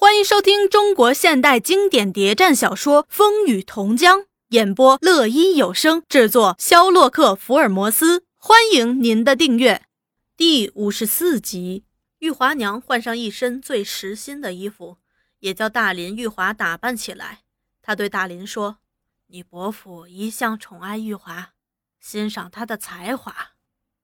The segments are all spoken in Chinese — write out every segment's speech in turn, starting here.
欢迎收听中国现代经典谍战小说《风雨同江》，演播乐一有声，制作肖洛克福尔摩斯。欢迎您的订阅。第五十四集，玉华娘换上一身最实心的衣服，也叫大林玉华打扮起来。她对大林说：“你伯父一向宠爱玉华，欣赏她的才华，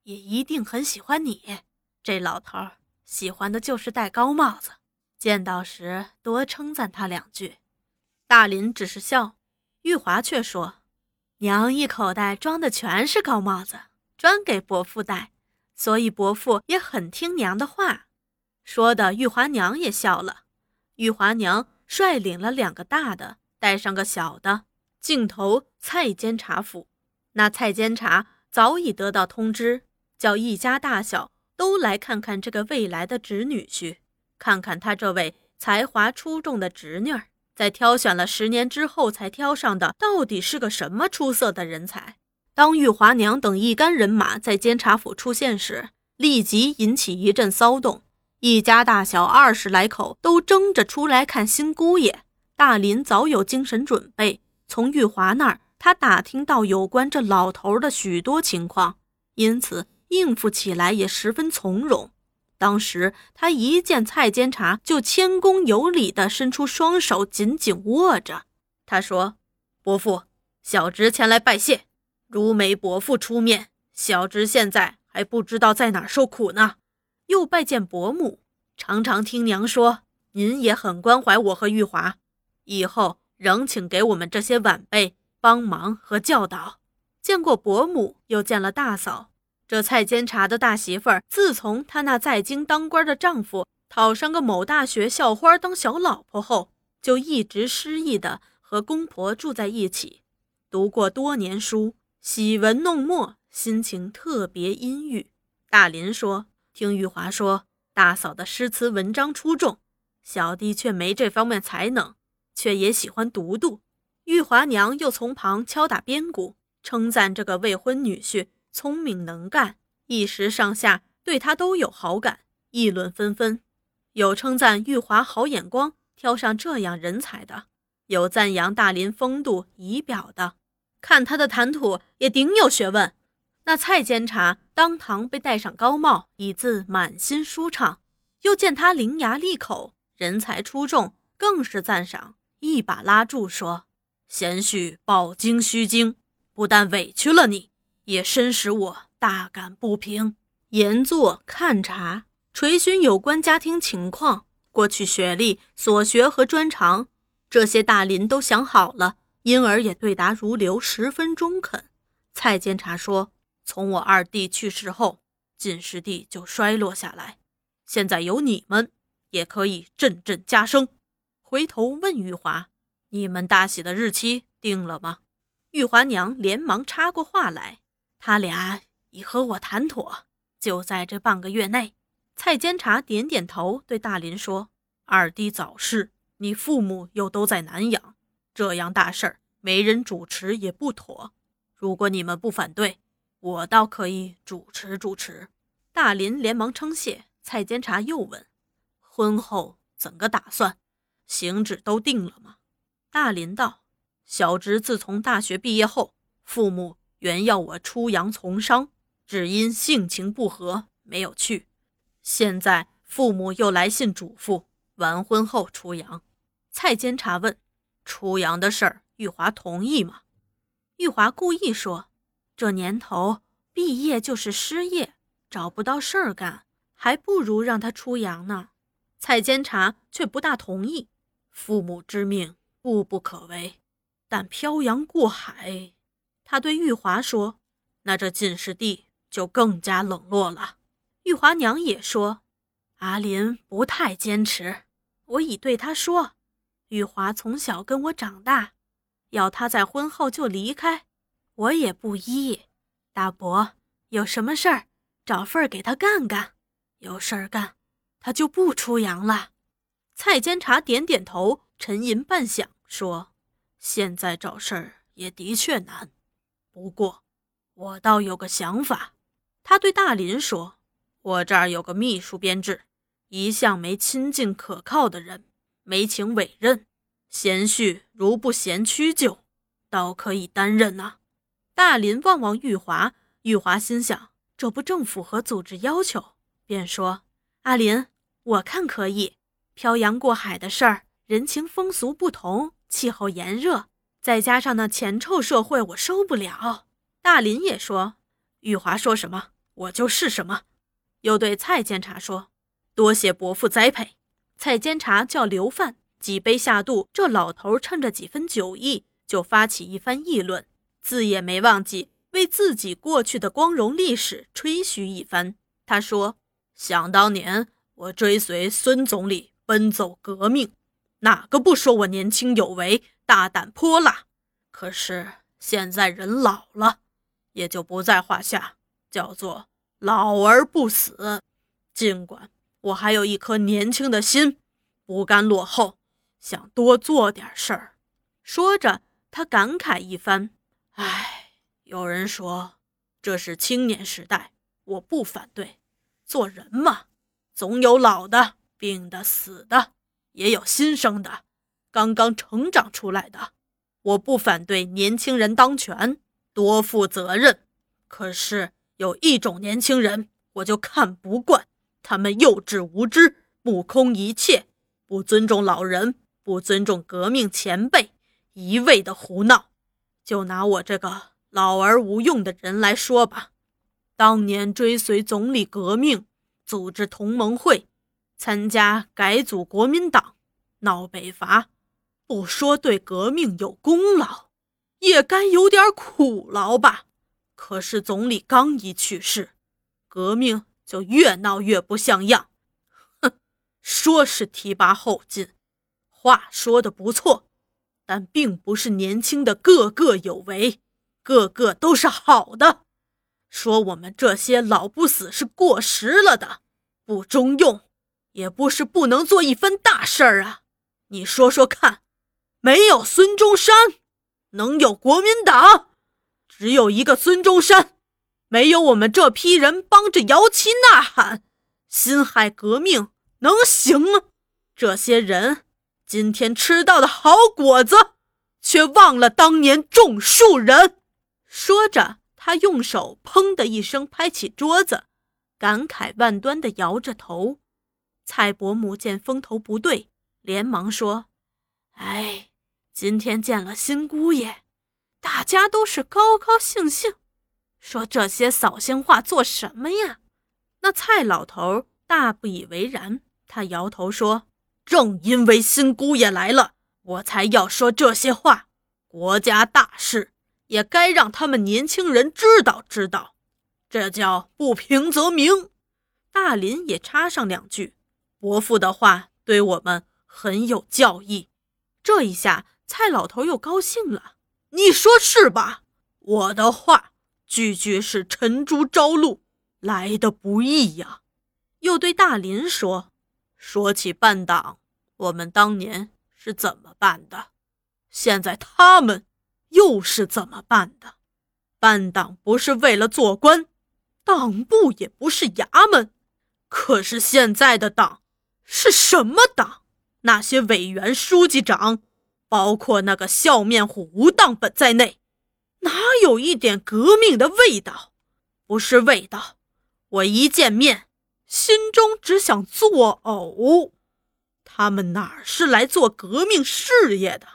也一定很喜欢你。这老头喜欢的就是戴高帽子。”见到时多称赞他两句，大林只是笑，玉华却说：“娘一口袋装的全是高帽子，专给伯父戴，所以伯父也很听娘的话。”说的玉华娘也笑了。玉华娘率领了两个大的，带上个小的，径投蔡监察府。那蔡监察早已得到通知，叫一家大小都来看看这个未来的侄女婿。看看他这位才华出众的侄女儿，在挑选了十年之后才挑上的，到底是个什么出色的人才？当玉华娘等一干人马在监察府出现时，立即引起一阵骚动，一家大小二十来口都争着出来看新姑爷。大林早有精神准备，从玉华那儿他打听到有关这老头的许多情况，因此应付起来也十分从容。当时他一见蔡监察，就谦恭有礼地伸出双手，紧紧握着。他说：“伯父，小侄前来拜谢。如没伯父出面，小侄现在还不知道在哪儿受苦呢。”又拜见伯母，常常听娘说，您也很关怀我和玉华，以后仍请给我们这些晚辈帮忙和教导。见过伯母，又见了大嫂。这蔡监察的大媳妇儿，自从她那在京当官的丈夫讨上个某大学校花当小老婆后，就一直失意的和公婆住在一起，读过多年书，喜文弄墨，心情特别阴郁。大林说：“听玉华说，大嫂的诗词文章出众，小弟却没这方面才能，却也喜欢读读。”玉华娘又从旁敲打边鼓，称赞这个未婚女婿。聪明能干，一时上下对他都有好感，议论纷纷。有称赞玉华好眼光，挑上这样人才的；有赞扬大林风度仪表的，看他的谈吐也顶有学问。那蔡监察当堂被戴上高帽，以自满心舒畅。又见他伶牙俐口，人才出众，更是赞赏，一把拉住说：“贤婿饱经虚惊，不但委屈了你。”也深使我大感不平。严坐看察，垂询有关家庭情况、过去学历、所学和专长，这些大林都想好了，因而也对答如流，十分中肯。蔡监察说：“从我二弟去世后，进士第就衰落下来，现在有你们，也可以振振加声。”回头问玉华：“你们大喜的日期定了吗？”玉华娘连忙插过话来。他俩已和我谈妥，就在这半个月内。蔡监察点点头，对大林说：“二弟早逝，你父母又都在南阳，这样大事儿没人主持也不妥。如果你们不反对，我倒可以主持主持。”大林连忙称谢。蔡监察又问：“婚后怎个打算？行止都定了吗？”大林道：“小侄自从大学毕业后，父母……”原要我出洋从商，只因性情不合，没有去。现在父母又来信嘱咐，完婚后出洋。蔡监察问：“出洋的事儿，玉华同意吗？”玉华故意说：“这年头毕业就是失业，找不到事儿干，还不如让他出洋呢。”蔡监察却不大同意：“父母之命，步不可违，但漂洋过海……”他对玉华说：“那这进士第就更加冷落了。”玉华娘也说：“阿林不太坚持，我已对他说，玉华从小跟我长大，要他在婚后就离开，我也不依。大伯有什么事儿，找份儿给他干干，有事儿干，他就不出洋了。”蔡监察点点头，沉吟半晌，说：“现在找事儿也的确难。”不过，我倒有个想法。他对大林说：“我这儿有个秘书编制，一向没亲近可靠的人，没请委任，贤婿如不嫌屈就，倒可以担任呐。大林望望玉华，玉华心想，这不正符合组织要求，便说：“阿林，我看可以。漂洋过海的事儿，人情风俗不同，气候炎热，再加上那钱臭社会，我受不了。”大林也说：“玉华说什么，我就是什么。”又对蔡监察说：“多谢伯父栽培。”蔡监察叫刘范几杯下肚，这老头趁着几分酒意，就发起一番议论。字也没忘记为自己过去的光荣历史吹嘘一番。他说：“想当年，我追随孙总理奔走革命，哪个不说我年轻有为、大胆泼辣？可是现在人老了，也就不在话下，叫做老而不死。尽管我还有一颗年轻的心，不甘落后，想多做点事儿。”说着，他感慨一番。唉，有人说这是青年时代，我不反对。做人嘛，总有老的、病的、死的，也有新生的、刚刚成长出来的。我不反对年轻人当权，多负责任。可是有一种年轻人，我就看不惯，他们幼稚无知，目空一切，不尊重老人，不尊重革命前辈，一味的胡闹。就拿我这个老而无用的人来说吧，当年追随总理革命，组织同盟会，参加改组国民党，闹北伐，不说对革命有功劳，也该有点苦劳吧。可是总理刚一去世，革命就越闹越不像样。哼，说是提拔后进，话说的不错。但并不是年轻的个个有为，个个都是好的。说我们这些老不死是过时了的，不中用，也不是不能做一番大事儿啊。你说说看，没有孙中山，能有国民党？只有一个孙中山，没有我们这批人帮着摇旗呐喊，辛亥革命能行吗？这些人。今天吃到的好果子，却忘了当年种树人。说着，他用手砰的一声拍起桌子，感慨万端的摇着头。蔡伯母见风头不对，连忙说：“哎，今天见了新姑爷，大家都是高高兴兴，说这些扫兴话做什么呀？”那蔡老头大不以为然，他摇头说。正因为新姑爷来了，我才要说这些话。国家大事也该让他们年轻人知道知道，这叫不平则鸣。大林也插上两句：“伯父的话对我们很有教益。”这一下，蔡老头又高兴了。你说是吧？我的话句句是沉珠朝露，来的不易呀。又对大林说。说起办党，我们当年是怎么办的？现在他们又是怎么办的？办党不是为了做官，党部也不是衙门。可是现在的党是什么党？那些委员、书记长，包括那个笑面虎吴当本在内，哪有一点革命的味道？不是味道，我一见面。心中只想作呕，他们哪是来做革命事业的？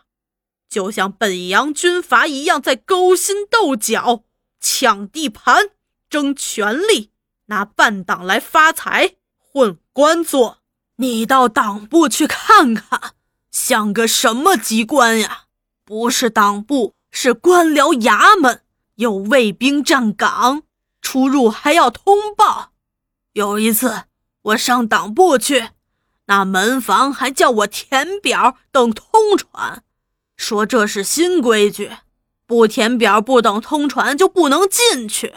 就像北洋军阀一样，在勾心斗角、抢地盘、争权力，拿办党来发财、混官做。你到党部去看看，像个什么机关呀？不是党部，是官僚衙门，有卫兵站岗，出入还要通报。有一次，我上党部去，那门房还叫我填表等通传，说这是新规矩，不填表不等通传就不能进去。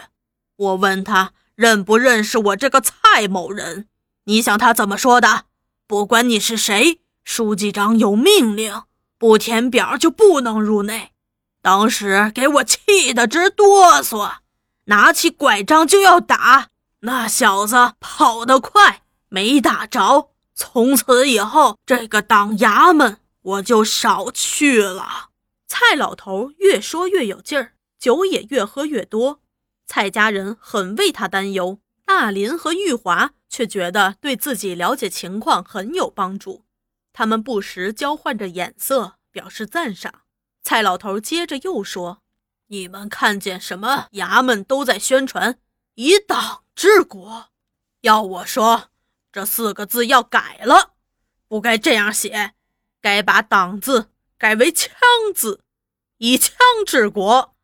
我问他认不认识我这个蔡某人，你想他怎么说的？不管你是谁，书记长有命令，不填表就不能入内。当时给我气得直哆嗦，拿起拐杖就要打。那小子跑得快，没打着，从此以后，这个党衙门我就少去了。蔡老头越说越有劲儿，酒也越喝越多。蔡家人很为他担忧，大林和玉华却觉得对自己了解情况很有帮助。他们不时交换着眼色，表示赞赏。蔡老头接着又说：“你们看见什么？衙门都在宣传‘以党治国’，要我说。”这四个字要改了，不该这样写，该把“党”字改为“枪”字，以枪治国。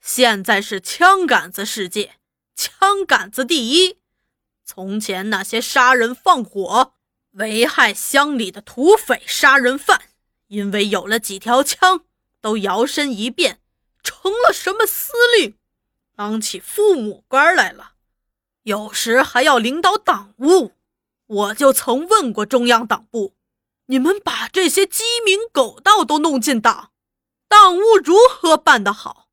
现在是枪杆子世界，枪杆子第一。从前那些杀人放火、危害乡里的土匪、杀人犯，因为有了几条枪，都摇身一变成了什么司令，当起父母官来了，有时还要领导党务。我就曾问过中央党部，你们把这些鸡鸣狗盗都弄进党，党务如何办得好？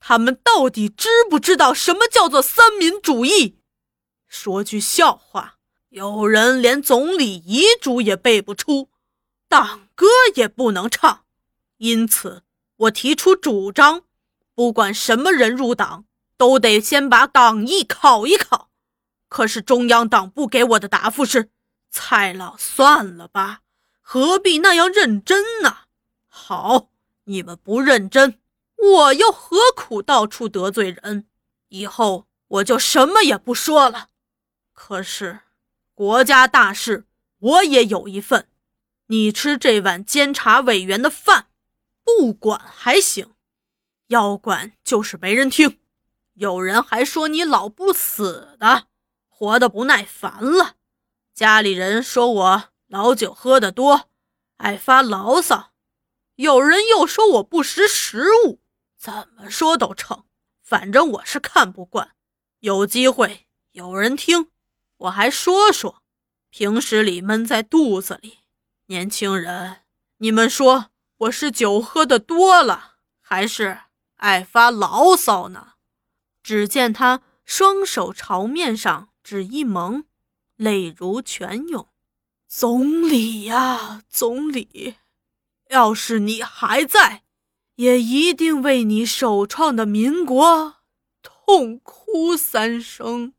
他们到底知不知道什么叫做三民主义？说句笑话，有人连总理遗嘱也背不出，党歌也不能唱。因此，我提出主张，不管什么人入党，都得先把党意考一考。可是中央党部给我的答复是：“蔡老，算了吧，何必那样认真呢？”好，你们不认真，我又何苦到处得罪人？以后我就什么也不说了。可是国家大事，我也有一份。你吃这碗监察委员的饭，不管还行，要管就是没人听。有人还说你老不死的。活得不耐烦了，家里人说我老酒喝得多，爱发牢骚；有人又说我不识时务，怎么说都成。反正我是看不惯。有机会有人听，我还说说。平时里闷在肚子里，年轻人，你们说我是酒喝的多了，还是爱发牢骚呢？只见他双手朝面上。只一蒙，泪如泉涌。总理呀，总理，要是你还在，也一定为你首创的民国痛哭三声。